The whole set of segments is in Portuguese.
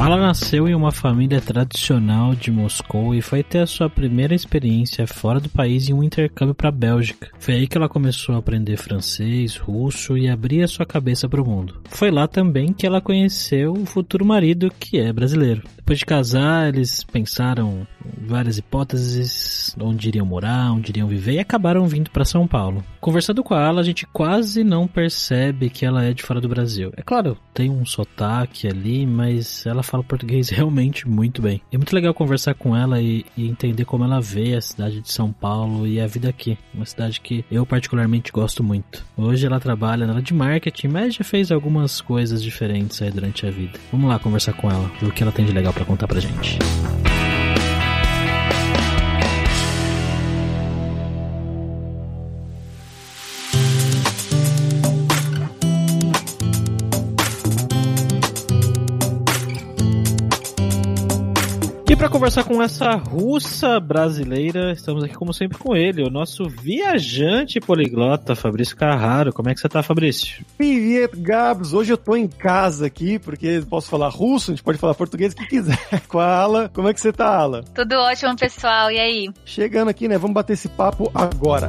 Ela nasceu em uma família tradicional de Moscou e foi ter a sua primeira experiência fora do país em um intercâmbio para a Bélgica. Foi aí que ela começou a aprender francês, russo e abrir a sua cabeça para o mundo. Foi lá também que ela conheceu o futuro marido, que é brasileiro. Depois de casar, eles pensaram várias hipóteses, onde iriam morar, onde iriam viver e acabaram vindo para São Paulo. Conversando com ela, a gente quase não percebe que ela é de fora do Brasil. É claro, tem um sotaque ali, mas ela fala português realmente muito bem. É muito legal conversar com ela e, e, entender como ela vê a cidade de São Paulo e a vida aqui. Uma cidade que eu particularmente gosto muito. Hoje ela trabalha na área de marketing, mas já fez algumas coisas diferentes aí durante a vida. Vamos lá conversar com ela, ver o que ela tem de legal para contar pra gente. E para conversar com essa russa brasileira, estamos aqui como sempre com ele, o nosso viajante poliglota, Fabrício Carraro. Como é que você tá, Fabrício? Privet, Gabs. Hoje eu tô em casa aqui, porque posso falar russo, a gente pode falar português, o que quiser. Com a Ala, como é que você tá, Ala? Tudo ótimo, pessoal. E aí? Chegando aqui, né? Vamos bater esse papo agora.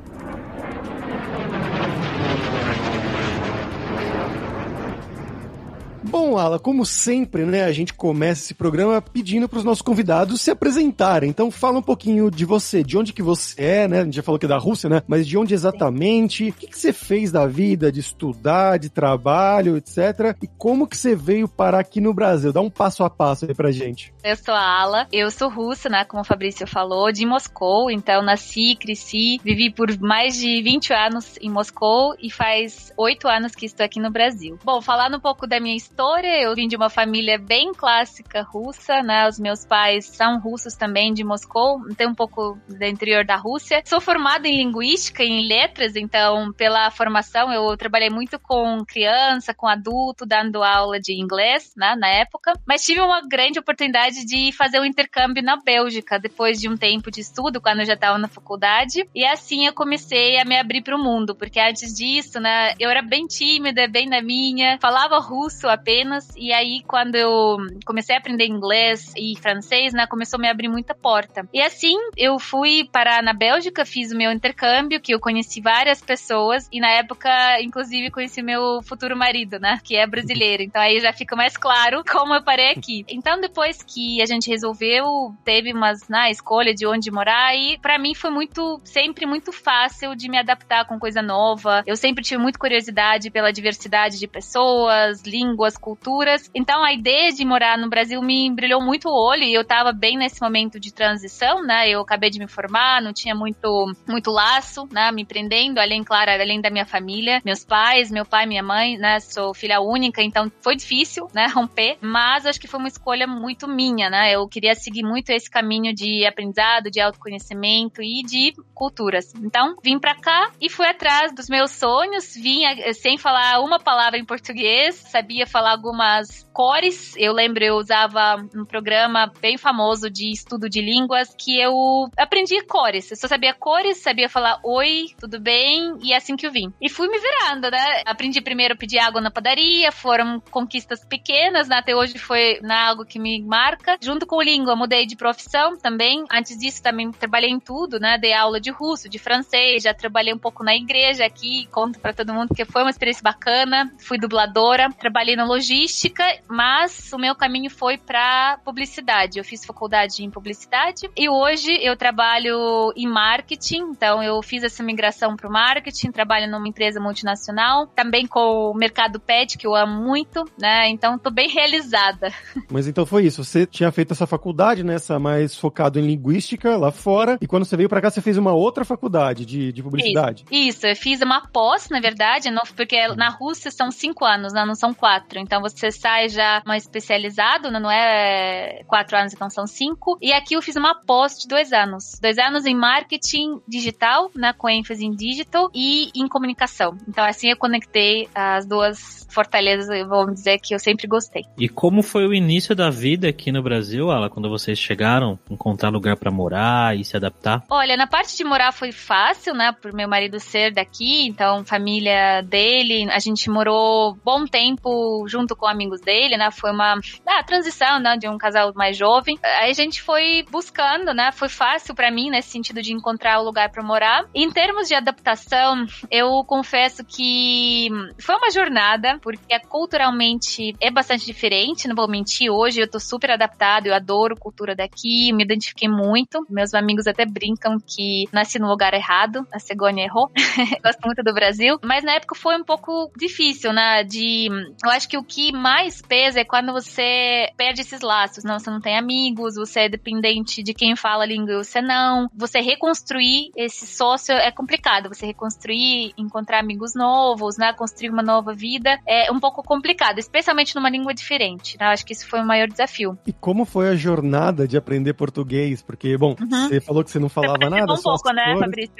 Bom, Ala, como sempre, né, a gente começa esse programa pedindo para os nossos convidados se apresentarem. Então, fala um pouquinho de você, de onde que você é, né? A gente já falou que é da Rússia, né? Mas de onde exatamente? O que, que você fez da vida, de estudar, de trabalho, etc. E como que você veio parar aqui no Brasil? Dá um passo a passo aí pra gente. Eu sou a Ala, eu sou russa, né? Como o Fabrício falou, de Moscou. Então, nasci, cresci, vivi por mais de 20 anos em Moscou e faz 8 anos que estou aqui no Brasil. Bom, falando um pouco da minha história Eu vim de uma família bem clássica russa, né? Os meus pais são russos também, de Moscou, tem um pouco do interior da Rússia. Sou formada em linguística em letras, então, pela formação, eu trabalhei muito com criança, com adulto, dando aula de inglês, né? Na época. Mas tive uma grande oportunidade de fazer um intercâmbio na Bélgica, depois de um tempo de estudo, quando eu já estava na faculdade. E assim eu comecei a me abrir para o mundo, porque antes disso, né? Eu era bem tímida, bem na minha, falava russo apenas apenas. E aí, quando eu comecei a aprender inglês e francês, né, começou a me abrir muita porta. E assim, eu fui parar na Bélgica, fiz o meu intercâmbio, que eu conheci várias pessoas. E na época, inclusive, conheci meu futuro marido, né, que é brasileiro. Então aí já fica mais claro como eu parei aqui. Então, depois que a gente resolveu, teve umas, na né, escolha de onde morar. E para mim foi muito, sempre muito fácil de me adaptar com coisa nova. Eu sempre tive muita curiosidade pela diversidade de pessoas, línguas, culturas. Então a ideia de morar no Brasil me brilhou muito o olho e eu tava bem nesse momento de transição, né? Eu acabei de me formar, não tinha muito muito laço, né, me prendendo, além claro, além da minha família, meus pais, meu pai, minha mãe, né? Sou filha única, então foi difícil, né, romper, mas acho que foi uma escolha muito minha, né? Eu queria seguir muito esse caminho de aprendizado, de autoconhecimento e de culturas. Então, vim para cá e fui atrás dos meus sonhos, vim sem falar uma palavra em português, sabia falar algumas cores. Eu lembro, eu usava um programa bem famoso de estudo de línguas que eu aprendi cores. Eu só sabia cores, sabia falar oi, tudo bem, e é assim que eu vim. E fui me virando, né? Aprendi primeiro a pedir água na padaria, foram conquistas pequenas, né? Até hoje foi né, algo que me marca. Junto com língua, mudei de profissão também. Antes disso, também trabalhei em tudo, né? Dei aula de russo, de francês, já trabalhei um pouco na igreja aqui, conto para todo mundo que foi uma experiência bacana. Fui dubladora, trabalhei no logística, mas o meu caminho foi para publicidade. Eu fiz faculdade em publicidade e hoje eu trabalho em marketing, então eu fiz essa migração para o marketing, trabalho numa empresa multinacional, também com o mercado pet, que eu amo muito, né? Então tô bem realizada. Mas então foi isso, você tinha feito essa faculdade, nessa né, mais focado em linguística lá fora, e quando você veio para cá você fez uma outra faculdade de, de publicidade. Isso, isso, eu fiz uma pós, na verdade, não, porque na Rússia são cinco anos, né? não são quatro. Então você sai já mais especializado, né? não é quatro anos, então são cinco. E aqui eu fiz uma pós de dois anos. Dois anos em marketing digital, né? Com ênfase em digital e em comunicação. Então assim eu conectei as duas fortalezas, vamos dizer, que eu sempre gostei. E como foi o início da vida aqui no Brasil, Ala, quando vocês chegaram? Encontrar lugar para morar e se adaptar? Olha, na parte de morar foi fácil, né? Por meu marido ser daqui, então família dele, a gente morou bom tempo junto com amigos dele, né? Foi uma ah, transição, né? De um casal mais jovem. Aí a gente foi buscando, né? Foi fácil para mim nesse sentido de encontrar o lugar para morar. Em termos de adaptação, eu confesso que foi uma jornada, porque culturalmente é bastante diferente, não vou mentir. Hoje eu tô super adaptado, eu adoro cultura daqui, me identifiquei muito. Meus amigos até brincam que nasci no lugar errado, a cegonha errou. Gosto muito do Brasil, mas na época foi um pouco difícil, né? De, eu acho que o que mais pesa é quando você perde esses laços, não, você não tem amigos, você é dependente de quem fala a língua e você não. Você reconstruir esse sócio é complicado, você reconstruir, encontrar amigos novos, né? Construir uma nova vida é um pouco complicado, especialmente numa língua diferente, né? Acho que isso foi o maior desafio. E como foi a jornada de aprender português? Porque, bom, uhum. você falou que você não falava nada. Um pouco, né, Fabrício?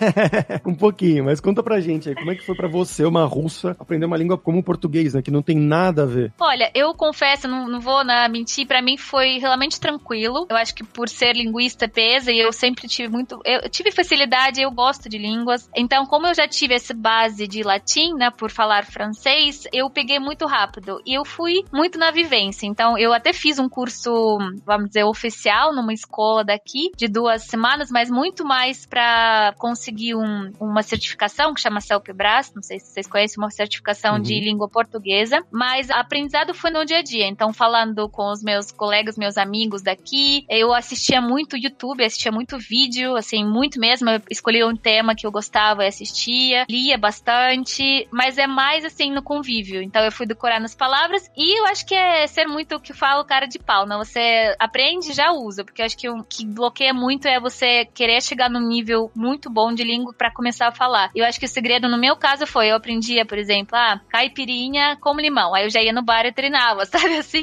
um pouquinho, mas conta pra gente aí, como é que foi para você, uma russa, aprender uma língua como o português, né? Que não tem nada a ver. Olha, eu confesso, não, não vou né, mentir, para mim foi realmente tranquilo. Eu acho que por ser linguista pesa e eu sempre tive muito. Eu tive facilidade, eu gosto de línguas. Então, como eu já tive essa base de latim, né, por falar francês, eu peguei muito rápido. E eu fui muito na vivência. Então, eu até fiz um curso, vamos dizer, oficial numa escola daqui, de duas semanas, mas muito mais para conseguir um, uma certificação que chama CELPBRAS, não sei se vocês conhecem, uma certificação uhum. de língua portuguesa, mas aprendizado foi no dia a dia. Então, falando com os meus colegas, meus amigos daqui, eu assistia muito YouTube, assistia muito vídeo, assim, muito mesmo. Eu escolhia um tema que eu gostava e assistia, lia bastante, mas é mais assim no convívio. Então, eu fui decorando as palavras e eu acho que é ser muito o que fala o cara de pau, não? Você aprende já usa, porque eu acho que o que bloqueia muito é você querer chegar num nível muito bom de língua para começar a falar. Eu acho que o segredo no meu caso foi, eu aprendia, por exemplo, ah, caipirinha com limão. Aí eu já ia no bar e treinava, sabe assim?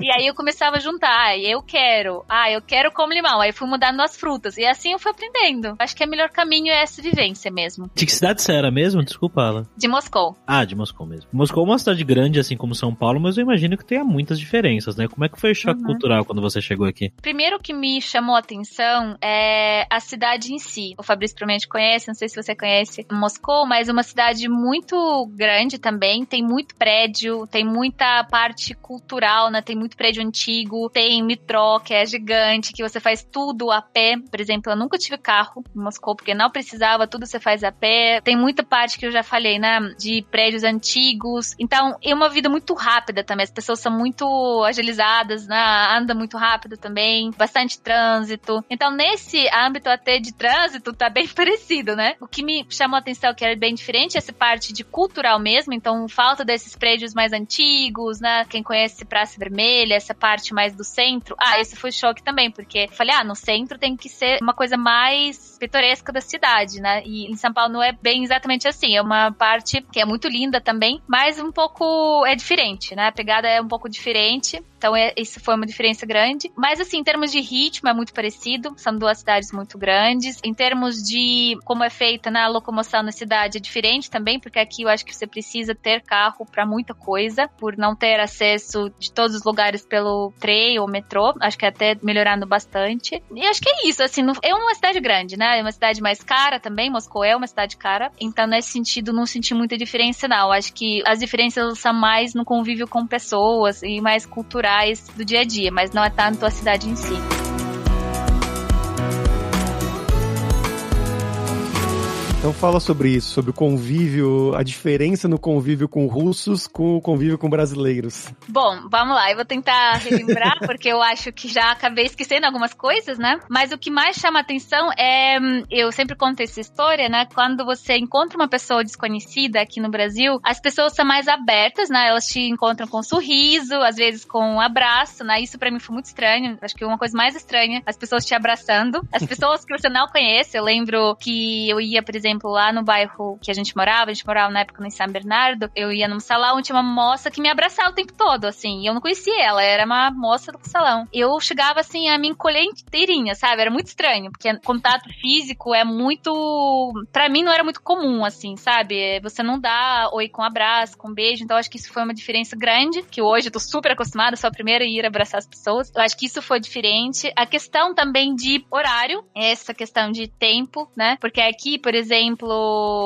e aí eu começava a juntar, ah, eu quero, ah, eu quero com limão. Aí fui mudando as frutas. E assim eu fui aprendendo. Acho que o melhor caminho é essa vivência mesmo. De que cidade você era mesmo? Desculpa, Ala. De Moscou. Ah, de Moscou mesmo. Moscou é uma cidade grande, assim como São Paulo, mas eu imagino que tenha muitas diferenças, né? Como é que foi o choque uhum. cultural quando você chegou aqui? Primeiro que me chamou a atenção é a cidade em si. O Fabrício provavelmente conhece, não sei se você conhece Moscou, mas é uma cidade muito grande também, tem muito prédio, tem muita parte cultural, né? Tem muito prédio antigo, tem metrô, que é gigante, que você faz tudo a pé. Por exemplo, eu nunca tive carro em Moscou, porque não precisava, tudo você faz a pé. Tem muita parte que eu já falei, né? De prédios antigos. Então, é uma vida muito rápida também. As pessoas são muito agilizadas, né? Anda muito rápido também, bastante trânsito. Então, nesse âmbito até de trânsito, tá bem parecido, né? O que me chamou a atenção que era bem diferente essa parte de cultural mesmo, então falta desses prédios mais antigos, né? Quem conhece Praça Vermelha, essa parte mais do centro. Ah, esse foi choque também, porque falei, ah, no centro tem que ser uma coisa mais pitoresca da cidade, né? E em São Paulo não é bem exatamente assim, é uma parte que é muito linda também, mas um pouco é diferente, né? A pegada é um pouco diferente. Então, é, isso foi uma diferença grande. Mas, assim, em termos de ritmo, é muito parecido. São duas cidades muito grandes. Em termos de como é feita na locomoção na cidade, é diferente também, porque aqui eu acho que você precisa ter carro para muita coisa, por não ter acesso de todos os lugares pelo trem ou metrô. Acho que é até melhorando bastante. E acho que é isso, assim, é uma cidade grande, né? É uma cidade mais cara também. Moscou é uma cidade cara. Então, nesse sentido, não senti muita diferença, não. Acho que as diferenças são mais no convívio com pessoas e mais cultural do dia a dia, mas não é tanto a cidade em si. Então fala sobre isso, sobre o convívio, a diferença no convívio com russos com o convívio com brasileiros. Bom, vamos lá, eu vou tentar relembrar, porque eu acho que já acabei esquecendo algumas coisas, né? Mas o que mais chama atenção é, eu sempre conto essa história, né? Quando você encontra uma pessoa desconhecida aqui no Brasil, as pessoas são mais abertas, né? Elas te encontram com um sorriso, às vezes com um abraço, né? Isso para mim foi muito estranho. Acho que uma coisa mais estranha, as pessoas te abraçando. As pessoas que você não conhece, eu lembro que eu ia, por exemplo, lá no bairro que a gente morava, a gente morava na época no São Bernardo, eu ia num salão tinha uma moça que me abraçava o tempo todo, assim, e eu não conhecia ela, era uma moça do salão. Eu chegava, assim, a me encolher inteirinha, sabe? Era muito estranho, porque contato físico é muito. para mim não era muito comum, assim, sabe? Você não dá oi com abraço, com beijo, então acho que isso foi uma diferença grande, que hoje eu tô super acostumada, sou a primeira a ir abraçar as pessoas. Eu acho que isso foi diferente. A questão também de horário, essa questão de tempo, né? Porque aqui, por exemplo,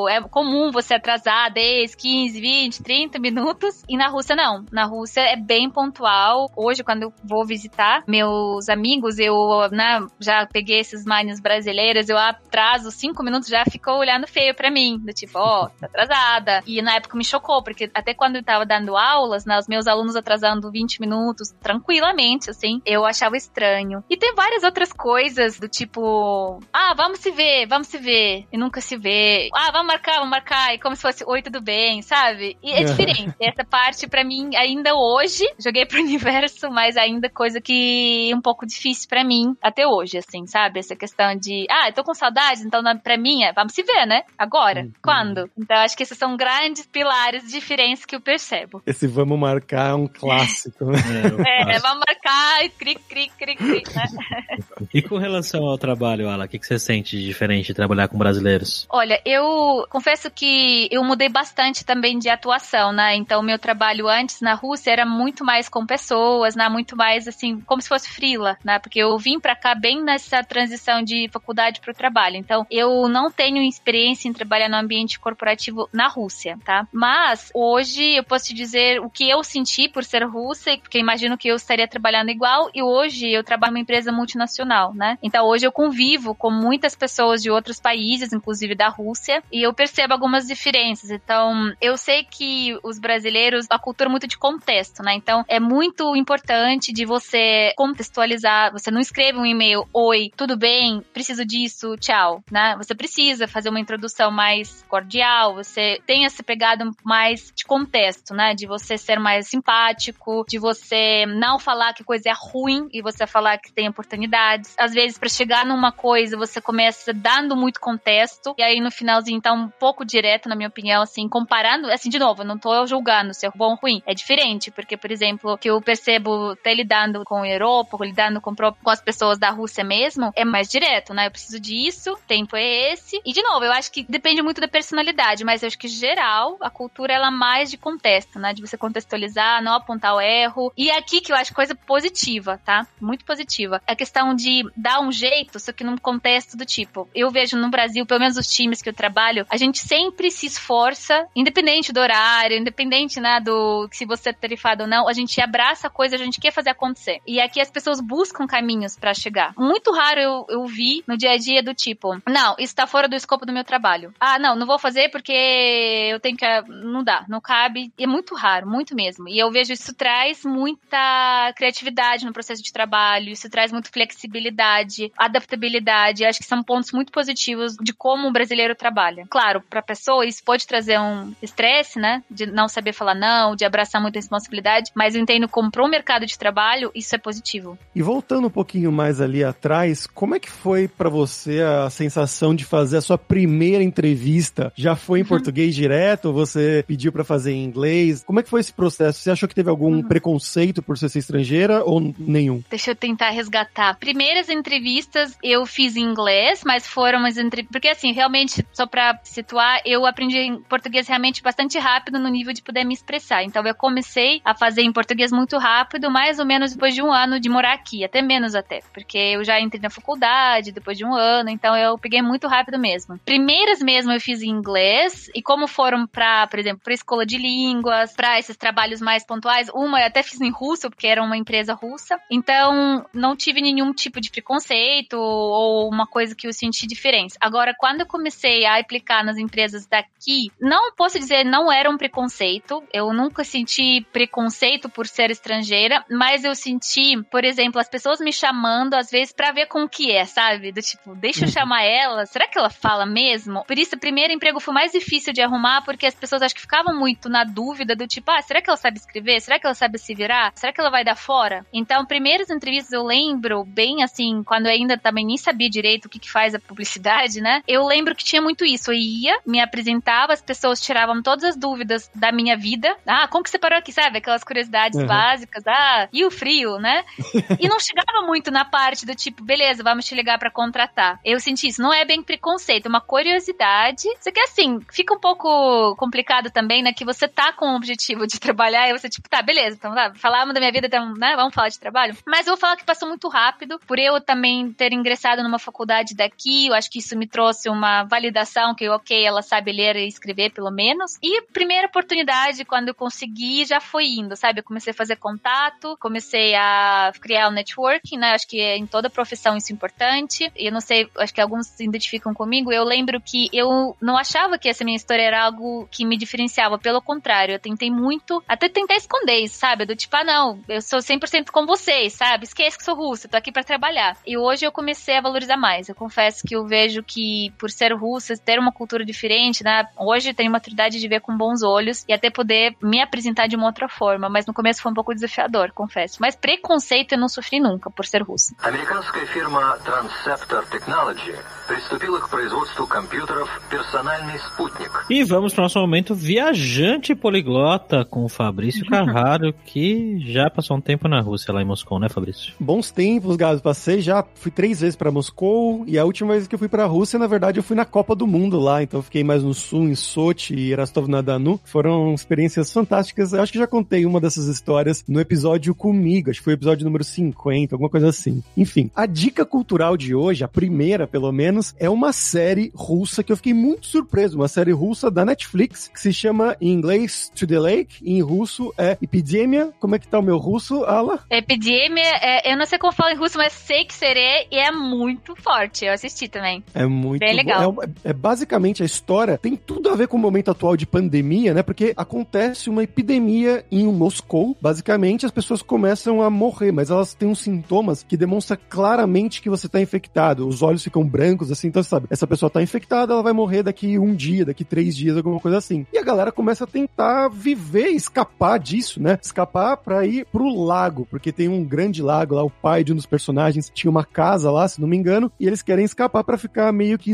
é comum você atrasar 10, 15, 20, 30 minutos, e na Rússia não. Na Rússia é bem pontual. Hoje, quando eu vou visitar meus amigos, eu né, já peguei esses manios brasileiras, eu atraso 5 minutos, já ficou olhando feio para mim, do tipo, ó, oh, tá atrasada. E na época me chocou, porque até quando eu tava dando aulas, né, os meus alunos atrasando 20 minutos, tranquilamente, assim, eu achava estranho. E tem várias outras coisas do tipo, ah, vamos se ver, vamos se ver, e nunca se vê. Ah, vamos marcar, vamos marcar, e como se fosse oi, tudo bem, sabe? E é diferente. Essa parte, para mim, ainda hoje, joguei pro universo, mas ainda coisa que é um pouco difícil para mim, até hoje, assim, sabe? Essa questão de, ah, eu tô com saudades, então pra mim é, vamos se ver, né? Agora. Uhum. Quando? Então, acho que esses são grandes pilares de diferença que eu percebo. Esse vamos marcar é um clássico, né? É, é vamos marcar e cri, cri, cri, cri, né? E com relação ao trabalho, Ala, o que, que você sente de diferente de trabalhar com brasileiros? Olha, eu confesso que eu mudei bastante também de atuação, né? Então, meu trabalho antes na Rússia era muito mais com pessoas, né? Muito mais assim, como se fosse frila, né? Porque eu vim para cá bem nessa transição de faculdade para o trabalho. Então, eu não tenho experiência em trabalhar no ambiente corporativo na Rússia, tá? Mas hoje eu posso te dizer o que eu senti por ser russa, porque imagino que eu estaria trabalhando igual e hoje eu trabalho numa empresa multinacional, né? Então, hoje eu convivo com muitas pessoas de outros países, inclusive da Rússia, e eu percebo algumas diferenças. Então, eu sei que os brasileiros, a cultura é muito de contexto, né? Então, é muito importante de você contextualizar, você não escreve um e-mail, oi, tudo bem, preciso disso, tchau, né? Você precisa fazer uma introdução mais cordial, você tem essa pegada mais de contexto, né? De você ser mais simpático, de você não falar que coisa é ruim e você falar que tem oportunidades. Às vezes, para chegar numa coisa, você começa dando muito contexto e aí no finalzinho tá um pouco direto, na minha opinião, assim, comparando, assim, de novo, não tô julgando se é bom ou ruim, é diferente, porque, por exemplo, que eu percebo até lidando com a Europa, lidando com, com as pessoas da Rússia mesmo, é mais direto, né? Eu preciso disso, tempo é esse. E, de novo, eu acho que depende muito da personalidade, mas eu acho que, geral, a cultura, ela é mais de contexto, né? De você contextualizar, não apontar o erro. E aqui que eu acho coisa positiva, tá? Muito positiva. A questão de dar um jeito, só que num contexto do tipo, eu vejo no Brasil, pelo menos os times que eu trabalho, a gente sempre se esforça, independente do horário, independente, né, do se você é tarifado ou não, a gente abraça a coisa, a gente quer fazer acontecer. E aqui as pessoas buscam caminhos para chegar. Muito raro eu, eu vi no dia a dia do tipo, não, isso tá fora do escopo do meu trabalho. Ah, não, não vou fazer porque eu tenho que. Não dá, não cabe. É muito raro, muito mesmo. E eu vejo isso traz muita criatividade no processo de trabalho, isso traz muita flexibilidade, adaptabilidade. Acho que são pontos muito positivos de como o brasileiro trabalha. Claro, pra pessoa isso pode trazer um estresse, né? De não saber falar não, de abraçar muita responsabilidade, mas eu entendo como pro mercado de trabalho, isso é positivo. E voltando um pouquinho mais ali atrás, como é que foi para você a sensação de fazer a sua primeira entrevista? Já foi em uhum. português direto ou você pediu para fazer em inglês? Como é que foi esse processo? Você achou que teve algum uhum. preconceito por ser estrangeira ou nenhum? Deixa eu tentar resgatar. Primeiras entrevistas eu fiz em inglês, mas foram umas entrevistas. Porque, assim, realmente, só pra situar, eu aprendi português realmente bastante rápido no nível de poder me expressar. Então, eu comecei a fazer em português muito rápido, mais ou menos depois de um ano de morar aqui, até menos até, porque eu já entrei na faculdade depois de um ano, então eu peguei muito rápido mesmo. Primeiras mesmo eu fiz em inglês, e como foram pra, por exemplo, pra escola de línguas, pra esses trabalhos mais pontuais, uma eu até fiz em russo, porque era uma empresa russa, então não tive nenhum tipo de preconceito ou uma coisa que eu senti diferença. Agora, quando eu comecei a aplicar nas empresas daqui, não posso dizer não era um preconceito. Eu nunca senti preconceito por ser estrangeira, mas eu senti, por exemplo, as pessoas me chamando às vezes para ver com o que é, sabe? Do tipo, deixa eu uhum. chamar ela, será que ela fala mesmo? Por isso, o primeiro emprego foi mais difícil de arrumar, porque as pessoas acho que ficavam muito na dúvida do tipo, ah, será que ela sabe escrever? Será que ela sabe se virar? Será que ela vai dar fora? Então, primeiras entrevistas eu lembro bem assim, quando eu ainda também nem sabia direito o que, que faz a publicidade, né? Eu lembro que tinha muito isso. Eu ia, me apresentava, as pessoas tiravam todas as dúvidas da minha vida. Ah, como que você parou aqui, sabe? Aquelas curiosidades uhum. básicas. Ah, e o frio, né? e não chegava muito na parte do tipo, beleza, vamos te ligar para contratar. Eu senti isso. Não é bem preconceito, é uma curiosidade. Você quer assim, fica um pouco complicado também, né? Que você tá com o objetivo de trabalhar e você, tipo, tá, beleza, então tá, falamos da minha vida, então, né? Vamos falar de trabalho. Mas eu vou falar que passou muito rápido, por eu também ter ingressado numa faculdade daqui, eu acho que isso me trouxe uma validação que, ok, ela sabe ler e escrever, pelo menos. E primeira oportunidade, quando eu consegui, já foi indo, sabe? Eu comecei a fazer contato, comecei a criar um networking, né? Acho que em toda profissão isso é importante. Eu não sei, acho que alguns se identificam comigo. Eu lembro que eu não achava que essa minha história era algo que me diferenciava. Pelo contrário, eu tentei muito, até tentar esconder isso, sabe? Do tipo, ah, não, eu sou 100% com vocês, sabe? Esquece que sou russa, tô aqui para trabalhar. E hoje eu comecei a valorizar mais. Eu confesso que eu vejo que, por ser russa, ter uma cultura diferente, né? Hoje tenho uma maturidade de ver com bons olhos e até poder me apresentar de uma outra forma. Mas no começo foi um pouco desafiador, confesso. Mas preconceito eu não sofri nunca por ser russa. Американская фирма Transceptor Technology приступила к производству компьютеров «Персональный спутник». E vamos para o nosso momento viajante poliglota com o Fabrício Carraro, que já passou um tempo na Rússia, lá em Moscou, né, Fabrício? Bons tempos, Gado. Passei já, fui três vezes para Moscou e a última vez que eu fui para a Rússia, na verdade, eu fui na Copa do Mundo lá, então eu fiquei mais no sul, em Sochi e Rostov-na-Danu. Foram experiências fantásticas. Eu acho que já contei uma dessas histórias no episódio comigo, acho que foi o episódio número 50, alguma coisa assim. Enfim, a dica cultural de hoje, a primeira pelo menos, é uma série russa que eu fiquei muito surpreso, uma série russa da Netflix que se chama em inglês To the Lake, e em russo é Epidemia. Como é que tá o meu russo, Ala? Epidemia, é, eu não sei como fala em russo, mas sei que serei e é muito forte. Eu assisti também. É muito Bem legal. É, é, basicamente a história tem tudo a ver com o momento atual de pandemia, né? Porque acontece uma epidemia em Moscou. Basicamente, as pessoas começam a morrer, mas elas têm uns sintomas que demonstram claramente que você tá infectado. Os olhos ficam brancos, assim, então sabe, essa pessoa tá infectada, ela vai morrer daqui um dia, daqui três dias, alguma coisa assim. E a galera começa a tentar viver, escapar disso, né? Escapar pra ir pro lago, porque tem um grande lago lá, o pai de um dos personagens tinha uma casa lá, se não me engano, e eles querem escapar para ficar meio que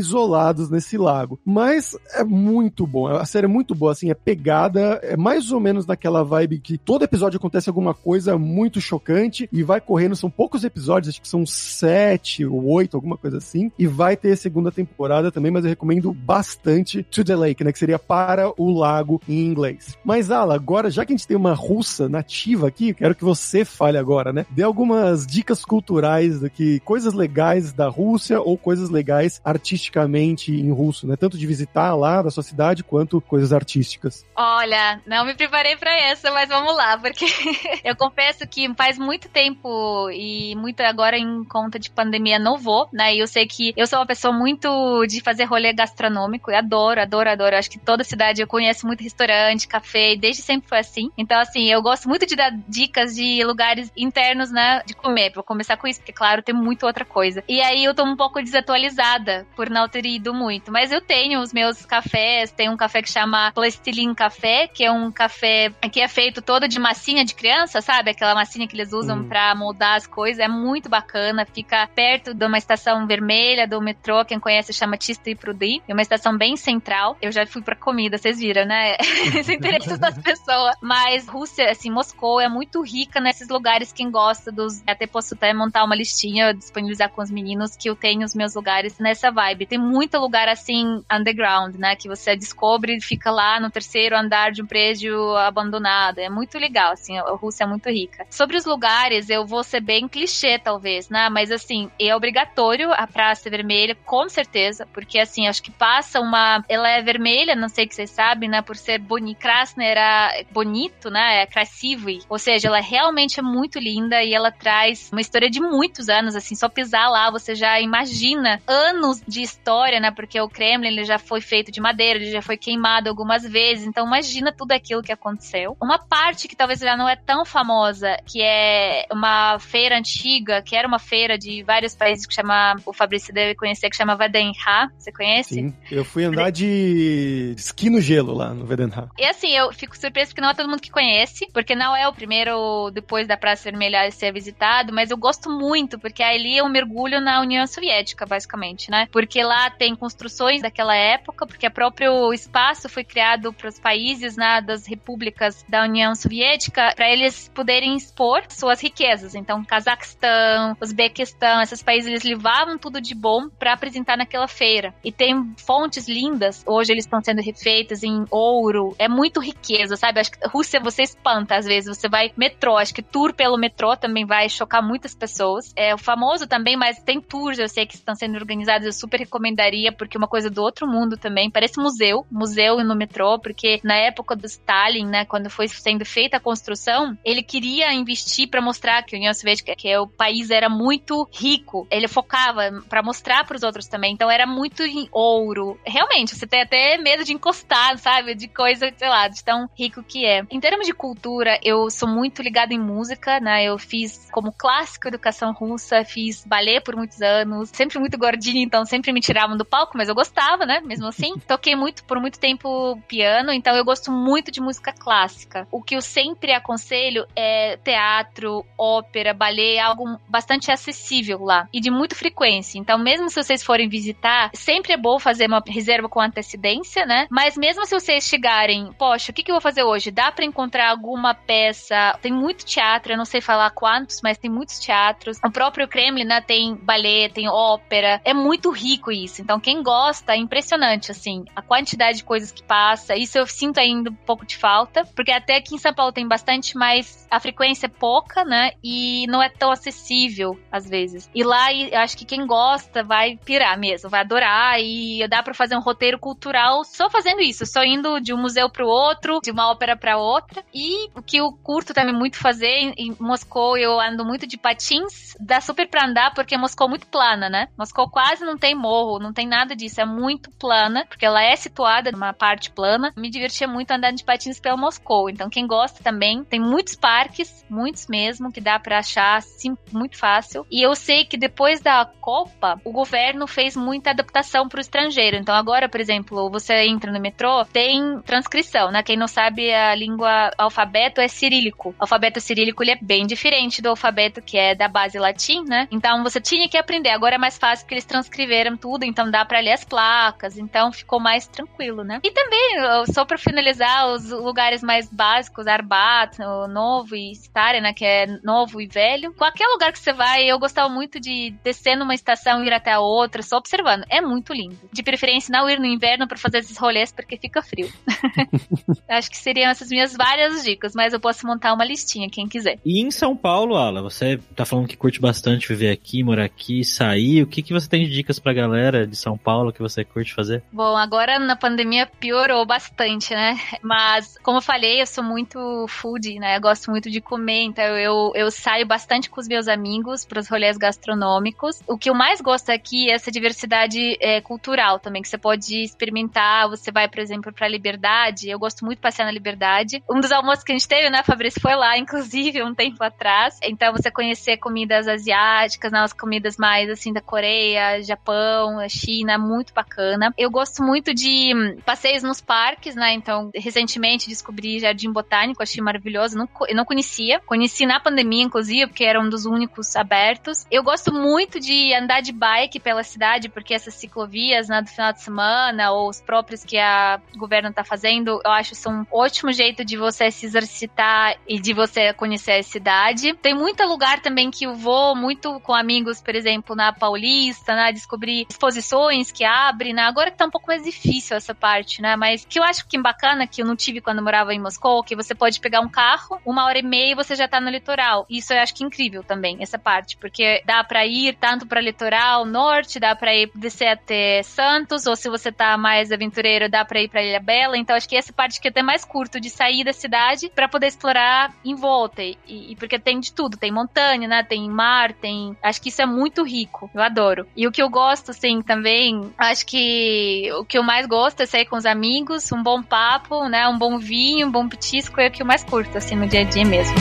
nesse lago. Mas é muito bom, a série é muito boa, assim, é pegada, é mais ou menos naquela vibe que todo episódio acontece alguma coisa muito chocante e vai correndo, são poucos episódios, acho que são sete ou oito, alguma coisa assim, e vai ter segunda temporada também, mas eu recomendo bastante To the Lake, né, que seria para o lago em inglês. Mas, Ala, agora, já que a gente tem uma russa nativa aqui, quero que você fale agora, né, dê algumas dicas culturais daqui, coisas legais da Rússia ou coisas legais artisticamente em russo, né, tanto de visitar lá da sua cidade quanto coisas artísticas. Olha, não me preparei para essa, mas vamos lá, porque eu confesso que faz muito tempo e muito agora em conta de pandemia não vou, né? E eu sei que eu sou uma pessoa muito de fazer rolê gastronômico, e adoro, adoro, adoro. Eu acho que toda cidade eu conheço muito restaurante, café, desde sempre foi assim. Então, assim, eu gosto muito de dar dicas de lugares internos, né, de comer. Vou começar com isso, porque, claro, tem muita outra coisa. E aí eu tô um pouco desatualizada por não ter ido muito. Mas eu tenho os meus cafés, tem um café que chama Plastilin Café, que é um café que é feito todo de massinha de criança, sabe? Aquela massinha que eles usam hum. pra moldar as coisas. É muito bacana. Fica perto de uma estação vermelha do metrô. Quem conhece chama Tista e Prudi. É uma estação bem central. Eu já fui pra comida, vocês viram, né? Os interesses das pessoas. Mas Rússia, assim, Moscou é muito rica nesses lugares. Quem gosta dos. Até posso até montar uma listinha, disponibilizar com os meninos, que eu tenho os meus lugares nessa vibe. Tem muito muito lugar assim underground, né? Que você descobre e fica lá no terceiro andar de um prédio abandonado. É muito legal, assim. A Rússia é muito rica. Sobre os lugares, eu vou ser bem clichê, talvez, né? Mas assim, é obrigatório a Praça Vermelha, com certeza, porque assim, acho que passa uma. Ela é vermelha, não sei que vocês sabem, né? Por ser boni... Krasner era bonito, né? É Krasivy. Ou seja, ela realmente é muito linda e ela traz uma história de muitos anos, assim. Só pisar lá, você já imagina anos de história né? Porque o Kremlin ele já foi feito de madeira, ele já foi queimado algumas vezes, então imagina tudo aquilo que aconteceu. Uma parte que talvez já não é tão famosa, que é uma feira antiga, que era uma feira de vários países que chama, o Fabrício deve conhecer, que chama Vedenha, você conhece? Sim, eu fui andar de esqui no gelo lá no Vedenha. E assim, eu fico surpresa porque não é todo mundo que conhece, porque não é o primeiro depois da Praça Vermelha a ser visitado, mas eu gosto muito, porque ali é um mergulho na União Soviética, basicamente, né? Porque lá tem construções daquela época, porque o próprio espaço foi criado para os países né, das repúblicas da União Soviética para eles poderem expor suas riquezas. Então, Cazaquistão, Uzbequistão, esses países eles levavam tudo de bom para apresentar naquela feira. E tem fontes lindas. Hoje eles estão sendo refeitas em ouro. É muito riqueza, sabe? Acho que Rússia você espanta às vezes. Você vai metrô, acho que tour pelo metrô também vai chocar muitas pessoas. É o famoso também, mas tem tours, eu sei que estão sendo organizados, eu super recomendaria porque é uma coisa do outro mundo também. Parece museu, museu no metrô, porque na época do Stalin, né, quando foi sendo feita a construção, ele queria investir para mostrar que a União Soviética, que o país era muito rico. Ele focava para mostrar para os outros também. Então era muito em ouro. Realmente, você tem até medo de encostar, sabe? De coisa, sei lá, de tão rico que é. Em termos de cultura, eu sou muito ligada em música, né? Eu fiz como clássico educação russa, fiz balé por muitos anos, sempre muito gordinha, então sempre me tiravam do palco, mas eu gostava, né? Mesmo assim. Toquei muito por muito tempo piano, então eu gosto muito de música clássica. O que eu sempre aconselho é teatro, ópera, balé, algo bastante acessível lá e de muita frequência. Então, mesmo se vocês forem visitar, sempre é bom fazer uma reserva com antecedência, né? Mas mesmo se vocês chegarem, poxa, o que, que eu vou fazer hoje? Dá para encontrar alguma peça? Tem muito teatro, eu não sei falar quantos, mas tem muitos teatros. O próprio Kremlin, né, tem balé, tem ópera. É muito rico isso. Então, quem gosta, é impressionante, assim, a quantidade de coisas que passa. Isso eu sinto ainda um pouco de falta, porque até aqui em São Paulo tem bastante, mas a frequência é pouca, né? E não é tão acessível às vezes. E lá, eu acho que quem gosta vai pirar mesmo, vai adorar e dá para fazer um roteiro cultural só fazendo isso, só indo de um museu para o outro, de uma ópera para outra. E o que eu curto também muito fazer em Moscou, eu ando muito de patins, dá super para andar porque Moscou é muito plana, né? Moscou quase não tem morro, não tem nada disso, é muito plana, porque ela é situada numa parte plana. Me divertia muito andando de patins pelo Moscou. Então quem gosta também, tem muitos parques, muitos mesmo, que dá para achar assim, muito fácil. E eu sei que depois da Copa, o governo fez muita adaptação para o estrangeiro. Então agora, por exemplo, você entra no metrô, tem transcrição, né? Quem não sabe a língua alfabeto é cirílico. O alfabeto cirílico ele é bem diferente do alfabeto que é da base latim, né? Então você tinha que aprender. Agora é mais fácil porque eles transcreveram tudo, então dá para ler as placas, então ficou mais tranquilo, né? E também, só para finalizar, os lugares mais básicos, Arbat, Novo e Stare, né, que é novo e velho. Qualquer lugar que você vai, eu gostava muito de descer numa estação e ir até a outra, só observando. É muito lindo. De preferência não ir no inverno para fazer esses rolês porque fica frio. Acho que seriam essas minhas várias dicas, mas eu posso montar uma listinha, quem quiser. E em São Paulo, Ala, você tá falando que curte bastante viver aqui, morar aqui, sair. O que, que você tem de dicas pra galera de São Paulo que você curte fazer? Bom, agora na pandemia piorou bastante, né? Mas, como eu falei, eu sou muito foodie, né? Eu gosto muito de comer, então eu, eu saio bastante com os meus amigos para os rolês gastronômicos. O que eu mais gosto aqui é essa diversidade é, cultural também, que você pode experimentar. Você vai, por exemplo, para Liberdade. Eu gosto muito de passear na Liberdade. Um dos almoços que a gente teve, né, Fabrício, foi lá, inclusive, um tempo atrás. Então, você conhecer comidas asiáticas, né, as comidas mais, assim, da Coreia, Japão, China, muito bacana. Eu gosto muito de passeios nos parques, né, então, recentemente descobri Jardim Botânico, achei maravilhoso. Não, eu não conhecia. Conheci na pandemia, inclusive, porque era um dos únicos abertos. Eu gosto muito de andar de bike pela cidade, porque essas ciclovias, né, do final de semana, ou os próprios que a governo tá fazendo, eu acho que são um ótimo jeito de você se exercitar e de você conhecer a cidade. Tem muito lugar também que eu vou muito com amigos, por exemplo, na Paulista, né, descobrir exposições que abrem, né, agora que tá um pouco mais difícil essa parte, né, mas que eu acho que bacana, que eu não tive quando morava em Moscou, que você pode pegar um carro, uma hora e meia você já tá no litoral. Isso eu acho que é incrível também, essa parte, porque dá para ir tanto para litoral norte dá pra ir descer até Santos, ou se você tá mais aventureiro, dá pra ir pra Ilha Bela. Então acho que essa parte que é até mais curto de sair da cidade para poder explorar em volta. E, e, porque tem de tudo, tem montanha, né? Tem mar, tem. Acho que isso é muito rico. Eu adoro. E o que eu gosto, assim, também, acho que o que eu mais gosto é sair com os amigos, um bom papo, né? Um bom vinho, um bom petisco é o que eu mais curto, assim, no dia a dia mesmo.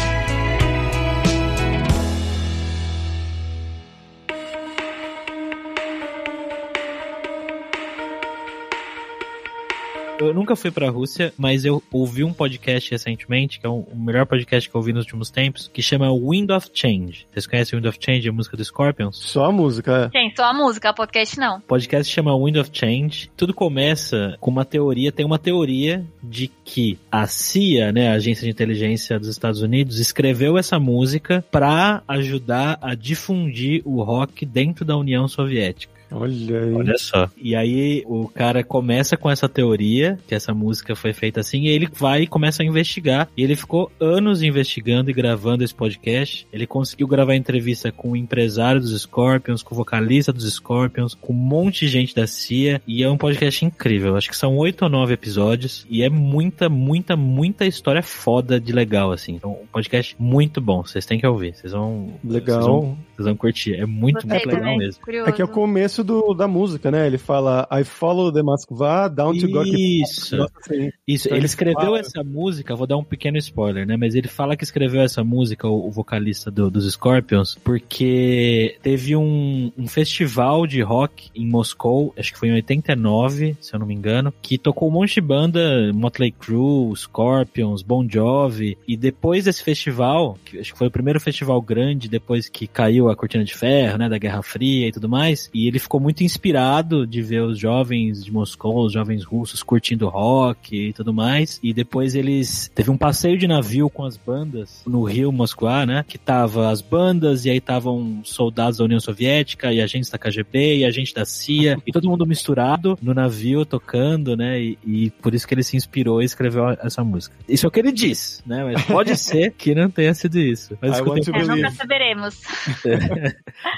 Eu nunca fui pra Rússia, mas eu ouvi um podcast recentemente, que é o melhor podcast que eu ouvi nos últimos tempos, que chama Wind of Change. Vocês conhecem Wind of Change, a música do Scorpions? Só a música, é. Sim, só a música, o podcast não. O podcast chama Wind of Change. Tudo começa com uma teoria, tem uma teoria de que a CIA, né, a Agência de Inteligência dos Estados Unidos, escreveu essa música para ajudar a difundir o rock dentro da União Soviética. Olha aí. Olha só. E aí o cara começa com essa teoria, que essa música foi feita assim, e ele vai e começa a investigar. E ele ficou anos investigando e gravando esse podcast. Ele conseguiu gravar entrevista com o empresário dos Scorpions, com o vocalista dos Scorpions, com um monte de gente da CIA. E é um podcast incrível. Acho que são oito ou nove episódios. E é muita, muita, muita história foda de legal, assim. Então, um podcast muito bom. Vocês têm que ouvir. Vocês vão. Legal. Vocês vão, vocês vão curtir. É muito, Gostei muito legal também. mesmo. Curioso. É que é o começo do, da música, né? Ele fala I follow the Moskva down to Gorky. Isso. Nossa, assim, Isso, Então ele ele escreveu fala- essa música, vou dar um pequeno spoiler, né? Mas ele fala que escreveu essa música, o, o vocalista do- dos Scorpions, porque teve um, um festival de rock em Moscou, acho que foi em 89, se eu não me engano, que tocou um monte de banda, Motley Crue, Scorpions, Bon Jovi, e depois desse festival, que acho que foi o primeiro festival grande depois que caiu a cortina de ferro, né, da Guerra Fria e tudo mais, e ele ficou muito inspirado de ver os jovens de Moscou, os jovens russos curtindo rock e tudo mais, e depois eles teve um passeio de navio com as bandas no Rio Moscou, né, que tava as bandas e aí estavam soldados da União Soviética e agentes da KGB e agentes da CIA e todo mundo misturado no navio tocando, né, e, e por isso que ele se inspirou e escreveu essa música. Isso é o que ele diz, né, mas pode ser que não tenha sido isso. Mas I want to É, believe. nunca saberemos.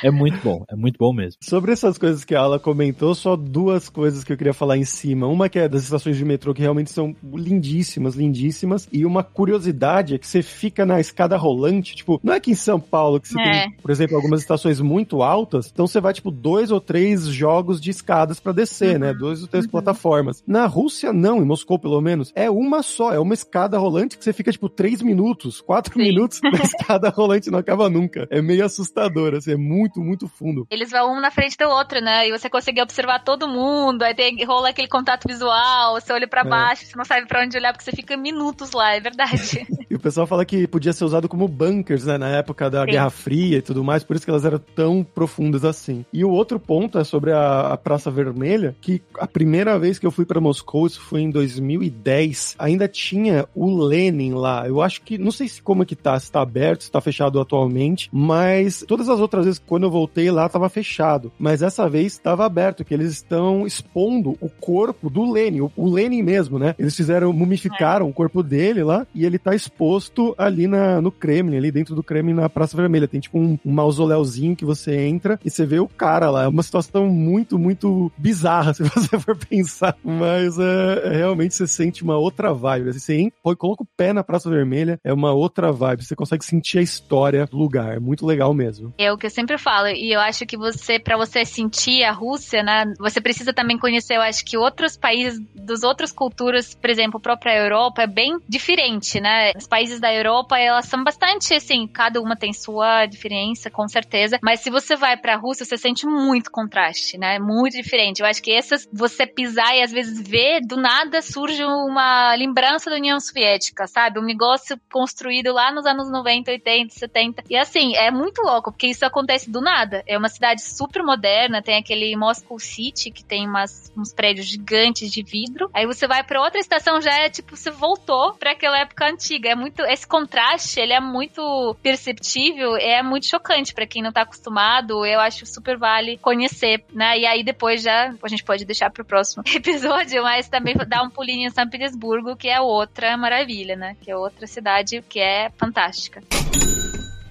é muito bom, é muito bom mesmo. Sobre essas coisas que a Ala comentou, só duas coisas que eu queria falar em cima. Uma que é das estações de metrô que realmente são lindíssimas, lindíssimas. E uma curiosidade é que você fica na escada rolante. Tipo, não é que em São Paulo que você É. tem, por exemplo, algumas estações muito altas. Então você vai, tipo, dois ou três jogos de escadas pra descer, né? Dois ou três plataformas. Na Rússia, não, em Moscou pelo menos, é uma só. É uma escada rolante que você fica, tipo, três minutos, quatro Sim. minutos na escada rolante não acaba nunca. É meio assustador, assim, é muito, muito fundo. Eles vão um na frente do outro, né? E você consegue observar todo mundo, aí tem, rola aquele contato visual, você olha pra É. baixo, você não sabe pra onde olhar, porque você fica minutos lá, é verdade. E o pessoal fala que podia ser usado como bunkers, né, na época da Sim. Guerra Fria e tudo mais, por isso que elas eram tão profundas assim. E o outro ponto é sobre a, a Praça Vermelha, que a primeira vez que eu fui pra Moscou, isso foi em 2010, ainda tinha o Lenin lá. Eu acho que, não sei se como é que tá, se tá aberto, se tá fechado atualmente, mas todas as outras vezes quando eu voltei lá tava fechado. Mas essa vez estava aberto, que eles estão expondo o corpo do Lenin, o, o Lenin mesmo, né? Eles fizeram, mumificaram o corpo dele lá e ele tá exposto ali na, no Kremlin, ali dentro do Kremlin na Praça Vermelha. Tem tipo um, um mausoléuzinho que você entra e você vê o cara lá. É uma situação muito, muito bizarra se você for pensar. Mas é, é, realmente você sente uma outra vibe. Assim, você entra, coloca o pé na Praça Vermelha, é uma outra vibe. Você consegue sentir a história do lugar. É muito legal mesmo. É o que eu sempre falo, e eu acho que você, pra você sentir a Rússia, né, você precisa também conhecer, eu acho que outros países, dos outras culturas, por exemplo, a própria Europa é bem diferente, né? Os países da Europa, elas são bastante, assim, cada uma tem sua diferença, com certeza, mas se você vai pra Rússia, você sente muito contraste, né? Muito diferente. Eu acho que essas, você pisar e às vezes ver, do nada surge uma lembrança da União Soviética, sabe? Um negócio construído lá nos anos 90, 80, 70. E assim, é muito louco, porque isso acontece do nada. É uma cidade super moderna, tem aquele Moscow City, que tem umas, uns prédios gigantes de vidro. Aí você vai pra outra estação, já é tipo, você voltou pra aquela época antiga. É muito. Esse contraste, ele é muito perceptível, é muito chocante pra quem não tá acostumado. Eu acho super vale conhecer, né? E aí depois já a gente pode deixar pro próximo episódio, mas também dar um pulinho em São Petersburgo, que é outra maravilha, né? Que é outra cidade que é fantástica.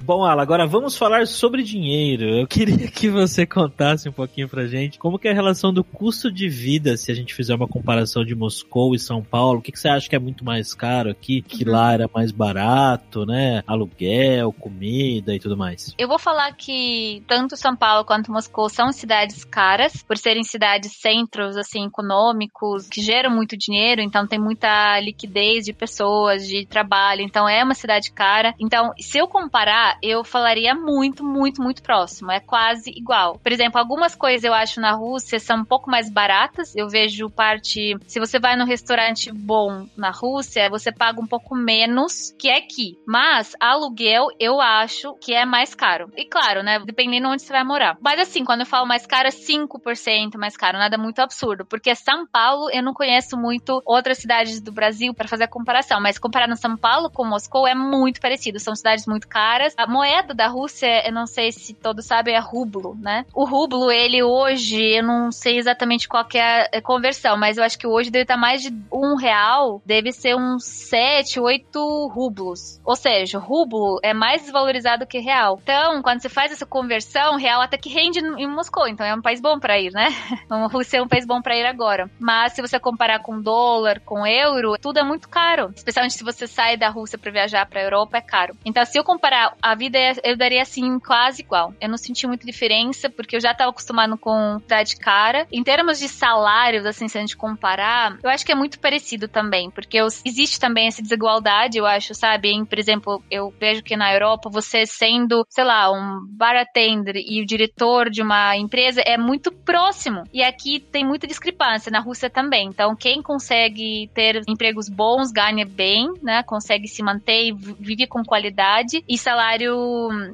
Bom, Ala, agora vamos falar sobre dinheiro. Eu queria que você contasse um pouquinho pra gente como que é a relação do custo de vida, se a gente fizer uma comparação de Moscou e São Paulo. O que, que você acha que é muito mais caro aqui, que uhum. lá era mais barato, né? Aluguel, comida e tudo mais. Eu vou falar que tanto São Paulo quanto Moscou são cidades caras, por serem cidades centros, assim, econômicos, que geram muito dinheiro, então tem muita liquidez de pessoas, de trabalho, então é uma cidade cara. Então, se eu comparar, eu falaria muito, muito, muito próximo. É quase igual. Por exemplo, algumas coisas eu acho na Rússia são um pouco mais baratas. Eu vejo parte. Se você vai num restaurante bom na Rússia, você paga um pouco menos que aqui. Mas aluguel eu acho que é mais caro. E claro, né? Dependendo onde você vai morar. Mas assim, quando eu falo mais caro, é 5% mais caro. Nada muito absurdo. Porque São Paulo, eu não conheço muito outras cidades do Brasil para fazer a comparação. Mas comparando São Paulo com Moscou é muito parecido. São cidades muito caras. A moeda da Rússia, eu não sei se todos sabem, é rublo, né? O rublo, ele hoje, eu não sei exatamente qual é a conversão, mas eu acho que hoje deve estar mais de um real, deve ser uns 7, 8 rublos. Ou seja, rublo é mais desvalorizado que real. Então, quando você faz essa conversão, real até que rende em Moscou, então é um país bom para ir, né? A Rússia é um país bom para ir agora. Mas se você comparar com dólar, com euro, tudo é muito caro. Especialmente se você sai da Rússia para viajar para Europa, é caro. Então, se eu comparar a vida, eu daria assim quase igual. Eu não senti muita diferença porque eu já estava acostumado com cidade cara. Em termos de salários, assim, se a gente comparar, eu acho que é muito parecido também, porque eu, existe também essa desigualdade, eu acho, sabe? Em, por exemplo, eu vejo que na Europa você sendo, sei lá, um bartender e o diretor de uma empresa é muito próximo. E aqui tem muita discrepância, na Rússia também. Então, quem consegue ter empregos bons ganha bem, né? Consegue se manter e vive com qualidade. E salário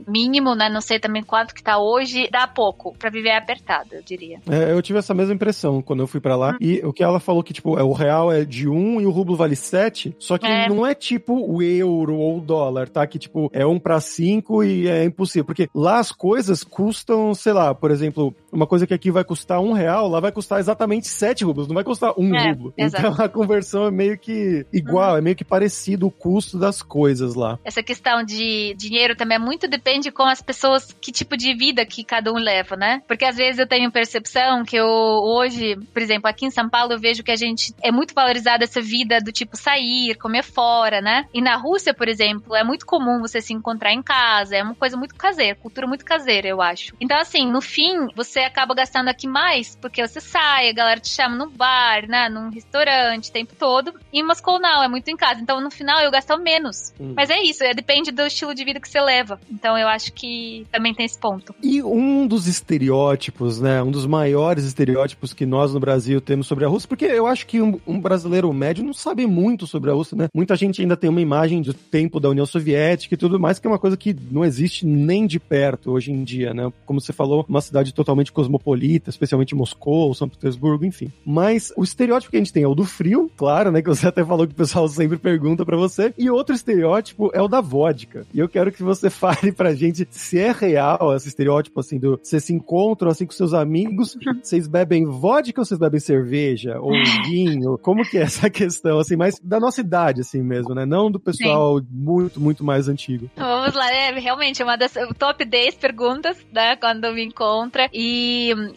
mínimo, né? Não sei também quanto que tá hoje, dá pouco para viver apertado, eu diria. É, eu tive essa mesma impressão quando eu fui para lá. Hum. E o que ela falou que, tipo, é, o real é de 1 e o rublo vale 7, só que é. não é tipo o euro ou o dólar, tá? Que, tipo, é 1 para 5 e é impossível. Porque lá as coisas custam, sei lá, por exemplo, uma coisa que aqui vai custar um real, lá vai custar exatamente 7 rublos, não vai custar um é, rublo. Exato. Então a conversão é meio que igual, uhum. é meio que parecido o custo das coisas lá. Essa questão de dinheiro também é muito depende com as pessoas, que tipo de vida que cada um leva, né? Porque às vezes eu tenho percepção que eu hoje, por exemplo, aqui em São Paulo, eu vejo que a gente é muito valorizada essa vida do tipo sair, comer fora, né? E na Rússia, por exemplo, é muito comum você se encontrar em casa, é uma coisa muito caseira, cultura muito caseira, eu acho. Então, assim, no fim, você acaba gastando aqui mais, porque você sai, a galera te chama no bar, né? Num restaurante o tempo todo. E Moscou não, é muito em casa. Então, no final, eu gasto menos. Hum. Mas é isso, é, depende do estilo de vida que você leva. Então, eu acho que também tem esse ponto. E um dos estereótipos, né? Um dos maiores estereótipos que nós no Brasil temos sobre a Rússia, porque eu acho que um, um brasileiro médio não sabe muito sobre a Rússia, né? Muita gente ainda tem uma imagem do tempo da União Soviética e tudo mais, que é uma coisa que não existe nem de perto hoje em dia, né? Como você falou, uma cidade totalmente cosmopolita, especialmente Moscou, São Petersburgo, enfim. Mas o estereótipo que a gente tem é o do frio, claro, né? Que você até falou que o pessoal sempre pergunta para você. E outro estereótipo é o da vodka. E eu quero que você fale pra gente se é real esse estereótipo, assim, do você se encontram assim com seus amigos, vocês bebem vodka ou vocês bebem cerveja? Ou vinho? Como que é essa questão, assim, mas da nossa idade, assim mesmo, né? Não do pessoal Sim. muito, muito mais antigo. Vamos lá, é realmente uma das top 10 perguntas, né? Quando me encontra. E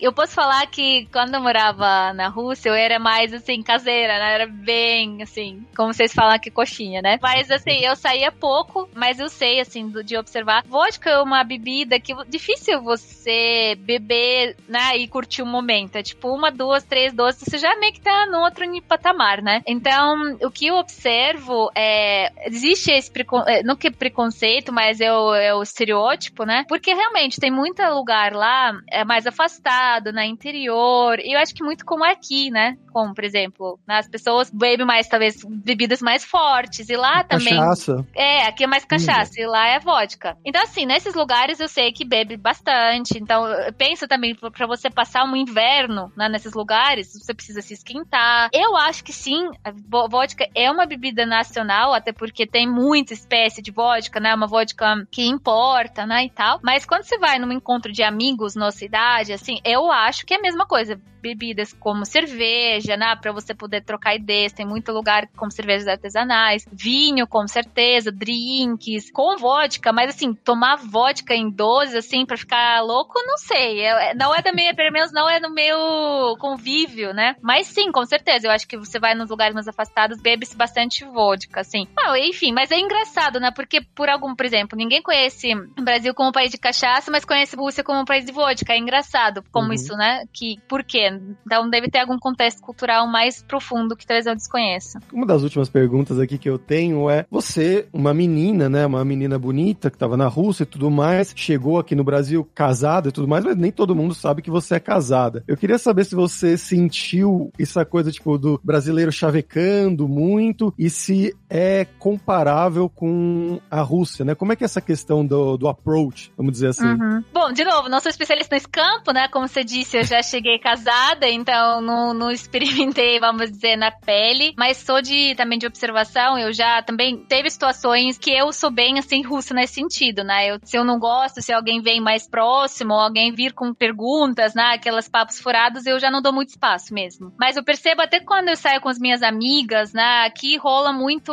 eu posso falar que quando eu morava na Rússia, eu era mais, assim, caseira, né? Era bem, assim, como vocês falam aqui, coxinha, né? Mas, assim, eu saía pouco, mas eu sei, assim, de observar. Vodka é uma bebida que difícil você beber, né? E curtir o momento. É tipo uma, duas, três doces, você já meio que tá no outro patamar, né? Então, o que eu observo é. Existe esse preconceito, é, não que preconceito, mas é o, é o estereótipo, né? Porque realmente tem muito lugar lá é mais afastado, na interior. E eu acho que muito como aqui, né? Como, por exemplo, né? as pessoas bebem mais, talvez, bebidas mais fortes. E lá também. Cachaça. É, aqui é mais cachaça. Hum. E lá é vodka. Então, assim, nesses lugares eu sei que bebe bastante. Então, pensa também para você passar um inverno né, nesses lugares, você precisa se esquentar. Eu acho que sim, a vodka é uma bebida nacional, até porque tem muita espécie de vodka, né? Uma vodka que importa, né? E tal. Mas quando você vai num encontro de amigos na cidade, cidade, assim, eu acho que é a mesma coisa. Bebidas como cerveja, né? Pra você poder trocar ideias. Tem muito lugar com cervejas artesanais. Vinho, com certeza. Drinks. Com vodka. Mas, assim, tomar vodka em doses, assim, pra ficar louco, não sei. É, não é minha, pelo menos não é no meu convívio, né? Mas sim, com certeza. Eu acho que você vai nos lugares mais afastados, bebe-se bastante vodka, assim. Ah, enfim, mas é engraçado, né? Porque, por algum, por exemplo, ninguém conhece o Brasil como um país de cachaça, mas conhece Rússia como um país de vodka. É engraçado como uhum. isso, né? Que, por quê? Então deve ter algum contexto cultural mais profundo que talvez eu desconheça. Uma das últimas perguntas aqui que eu tenho é: você, uma menina, né? Uma menina bonita que estava na Rússia e tudo mais, chegou aqui no Brasil casada e tudo mais, mas nem todo mundo sabe que você é casada. Eu queria saber se você sentiu essa coisa, tipo, do brasileiro chavecando muito e se é comparável com a Rússia, né? Como é que é essa questão do, do approach, vamos dizer assim? Uhum. Bom, de novo, não sou especialista nesse campo, né? Como você disse, eu já cheguei casada, então não, não experimentei, vamos dizer, na pele, mas sou de também de observação, eu já também teve situações que eu sou bem assim russa nesse sentido, né? Eu, se eu não gosto, se alguém vem mais próximo, alguém vir com perguntas, né, aquelas papos furados, eu já não dou muito espaço mesmo. Mas eu percebo até quando eu saio com as minhas amigas, né, aqui rola muito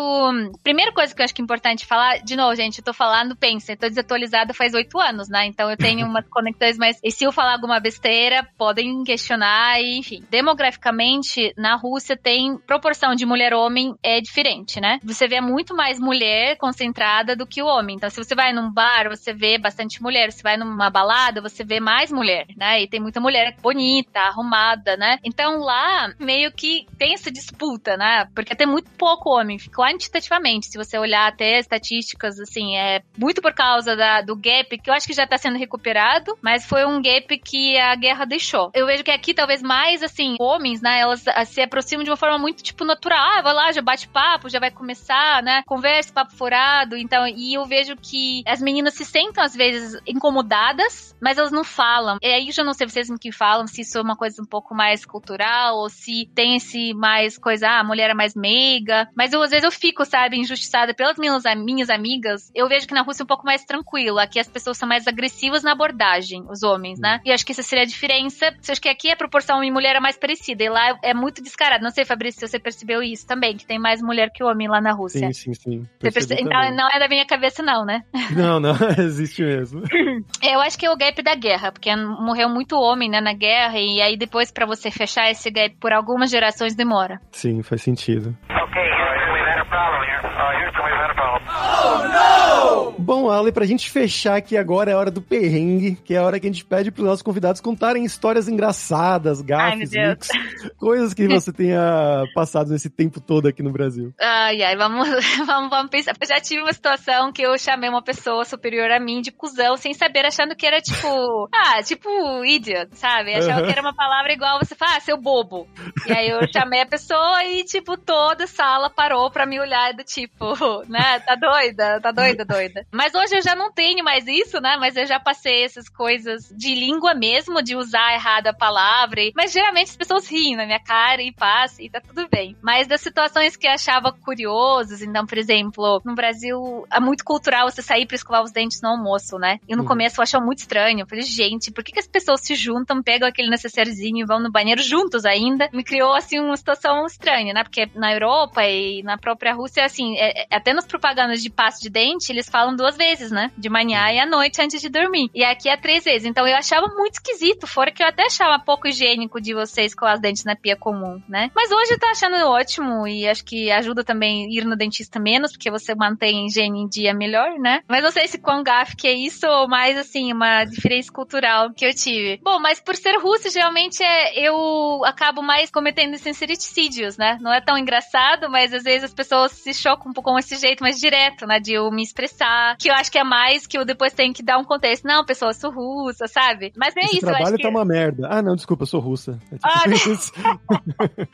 Primeira coisa que eu acho que é importante falar, de novo, gente, eu tô falando, pensa, eu tô desatualizada faz oito anos, né? Então eu tenho umas conexões, mas e se eu falar alguma besteira, podem questionar, e, enfim. Demograficamente, na Rússia tem proporção de mulher-homem é diferente, né? Você vê muito mais mulher concentrada do que o homem. Então, se você vai num bar, você vê bastante mulher. Se vai numa balada, você vê mais mulher, né? E tem muita mulher bonita, arrumada, né? Então lá, meio que tem essa disputa, né? Porque tem muito pouco homem. Quantitativamente, se você olhar até estatísticas, assim, é muito por causa da, do gap, que eu acho que já está sendo recuperado, mas foi um gap que a guerra deixou. Eu vejo que aqui, talvez mais, assim, homens, né, elas se aproximam de uma forma muito, tipo, natural. Ah, vai lá, já bate papo, já vai começar, né, conversa, papo furado. Então, e eu vejo que as meninas se sentem, às vezes, incomodadas, mas elas não falam. E aí eu já não sei vocês que falam, se isso é uma coisa um pouco mais cultural, ou se tem esse mais coisa, ah, a mulher é mais meiga. Mas eu, às vezes, eu fico, sabe, injustiçada pelas minhas, minhas amigas. Eu vejo que na Rússia é um pouco mais tranquilo. Aqui as pessoas são mais agressivas na abordagem, os homens, né? E acho que essa seria a diferença. Acho que aqui a proporção homem e mulher é mais parecida. E lá é muito descarado. Não sei, Fabrício, se você percebeu isso também, que tem mais mulher que homem lá na Rússia. Sim, sim, sim. Perce... Então não é da minha cabeça, não, né? Não, não, existe mesmo. Eu acho que é o gap da guerra, porque morreu muito homem, né, na guerra, e aí depois para você fechar esse gap por algumas gerações demora. Sim, faz sentido. Okay, we've had a problem here. Uh, Houston, we've had a problem. Oh, no! Bom, Ale, pra gente fechar aqui agora é a hora do perrengue, que é a hora que a gente pede pros nossos convidados contarem histórias engraçadas, gafes, mix, coisas que você tenha passado nesse tempo todo aqui no Brasil. Ai, ai, vamos, vamos, vamos pensar. Eu já tive uma situação que eu chamei uma pessoa superior a mim de cuzão, sem saber, achando que era tipo, ah, tipo, idiot, sabe? Achava uhum. que era uma palavra igual você fala, ah, seu bobo. E aí eu chamei a pessoa e, tipo, toda a sala parou pra me olhar do tipo, né, tá doida, tá doida, doida. Mas hoje eu já não tenho mais isso, né? Mas eu já passei essas coisas de língua mesmo, de usar errado a palavra. Mas geralmente as pessoas riem na minha cara e passam e tá tudo bem. Mas das situações que eu achava curiosas, então, por exemplo, no Brasil é muito cultural você sair pra escovar os dentes no almoço, né? E no uhum. começo eu achava muito estranho. Eu falei, gente, por que, que as pessoas se juntam, pegam aquele necessairezinho e vão no banheiro juntos ainda? Me criou, assim, uma situação estranha, né? Porque na Europa e na própria Rússia, assim, é, é até nas propagandas de pasta de dente, eles falam duas vezes, né? De manhã e à noite antes de dormir. E aqui é três vezes. Então eu achava muito esquisito, fora que eu até achava pouco higiênico de você escovar os dentes na pia comum, né? Mas hoje eu tô achando ótimo e acho que ajuda também ir no dentista menos, porque você mantém a higiene em dia melhor, né? Mas não sei se com gaf que é isso ou mais assim, uma diferença cultural que eu tive. Bom, mas por ser russo, geralmente é, eu acabo mais cometendo sincericídios, né? Não é tão engraçado, mas às vezes as pessoas se chocam um pouco com esse jeito mais direto, né? De eu me expressar. Que eu acho que é mais que eu depois tenho que dar um contexto. Não, pessoa, eu sou russa, sabe? Mas é Esse isso. trabalho que... tá uma merda. Ah, não, desculpa, eu sou russa. É tipo ah,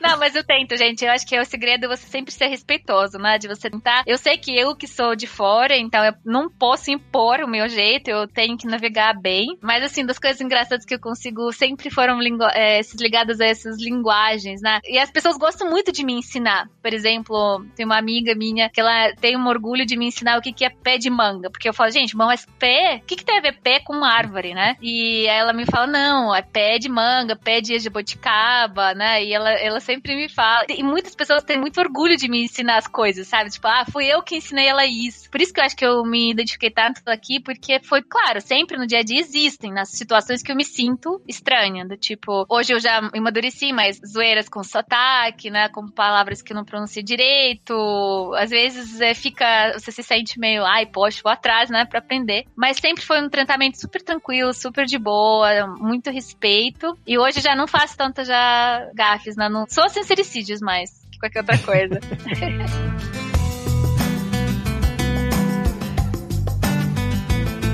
não, mas eu tento, gente. Eu acho que é o segredo você sempre ser respeitoso, né? De você tentar. Eu sei que eu que sou de fora, então eu não posso impor o meu jeito, eu tenho que navegar bem. Mas assim, das coisas engraçadas que eu consigo sempre foram é, ligadas a essas linguagens, né? E as pessoas gostam muito de me ensinar. Por exemplo, tem uma amiga minha que ela tem um orgulho de me ensinar o que, que é pé de manga. Porque Porque eu falo, gente, mas pé, o que, que tem a ver pé com árvore, né? E ela me fala, não, é pé de manga, pé de jabuticaba, né? E ela, ela sempre me fala. E muitas pessoas têm muito orgulho de me ensinar as coisas, sabe? Tipo, ah, fui eu que ensinei ela isso. Por isso que eu acho que eu me identifiquei tanto aqui, porque foi, claro, sempre no dia a dia existem, nas situações que eu me sinto estranha, do tipo, hoje eu já amadureci, mas zoeiras com sotaque, né? Com palavras que eu não pronuncio direito. Às vezes é, fica, você se sente meio, ai, poxa, vou atrás, né, pra aprender. Mas sempre foi um tratamento super tranquilo, super de boa, muito respeito. E hoje já não faço tanta já gafes, né? Não sou sincericídios mais que qualquer outra coisa.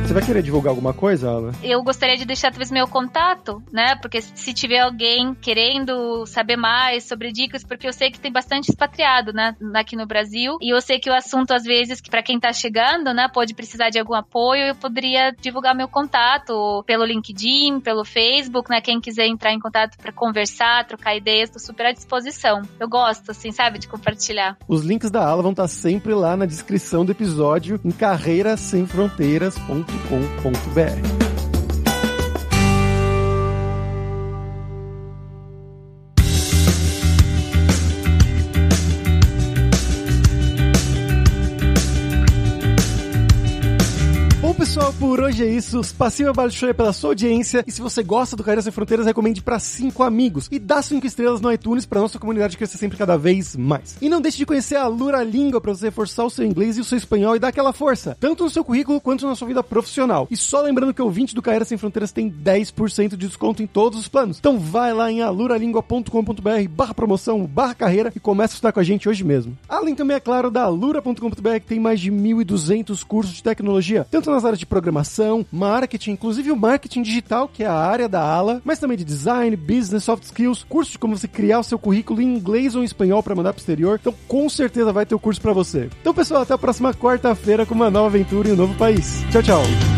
Você vai querer divulgar alguma coisa, Ana? Eu gostaria de deixar talvez meu contato, né? Porque se tiver alguém querendo saber mais sobre dicas, porque eu sei que tem bastante expatriado, né, aqui no Brasil, e eu sei que o assunto às vezes para quem tá chegando, né, pode precisar de algum apoio, eu poderia divulgar meu contato pelo LinkedIn, pelo Facebook, né? Quem quiser entrar em contato para conversar, trocar ideias, tô super à disposição. Eu gosto, assim, sabe, de compartilhar. Os links da aula vão estar sempre lá na descrição do episódio em carreirasemfronteiras.com www.cultura.com.br. por hoje é isso. Passiva Balchoia pela sua audiência. E se você gosta do Carreira Sem Fronteiras, recomende para cinco amigos. E dá cinco estrelas no iTunes para nossa comunidade crescer sempre cada vez mais. E não deixe de conhecer a Lura Língua para você reforçar o seu inglês e o seu espanhol e dar aquela força, tanto no seu currículo quanto na sua vida profissional. E só lembrando que o ouvinte do Carreira Sem Fronteiras tem 10% de desconto em todos os planos. Então vai lá em aluralingua.com.br barra promoção, barra carreira e começa a estudar com a gente hoje mesmo. Além também, é claro, da alura.com.br que tem mais de 1.200 cursos de tecnologia, tanto nas áreas de programação, marketing, inclusive o marketing digital, que é a área da ala, mas também de design, business, soft skills, curso de como você criar o seu currículo em inglês ou em espanhol para mandar pro exterior. Então, com certeza vai ter o curso para você. Então, pessoal, até a próxima quarta-feira com uma nova aventura em um novo país. Tchau, tchau.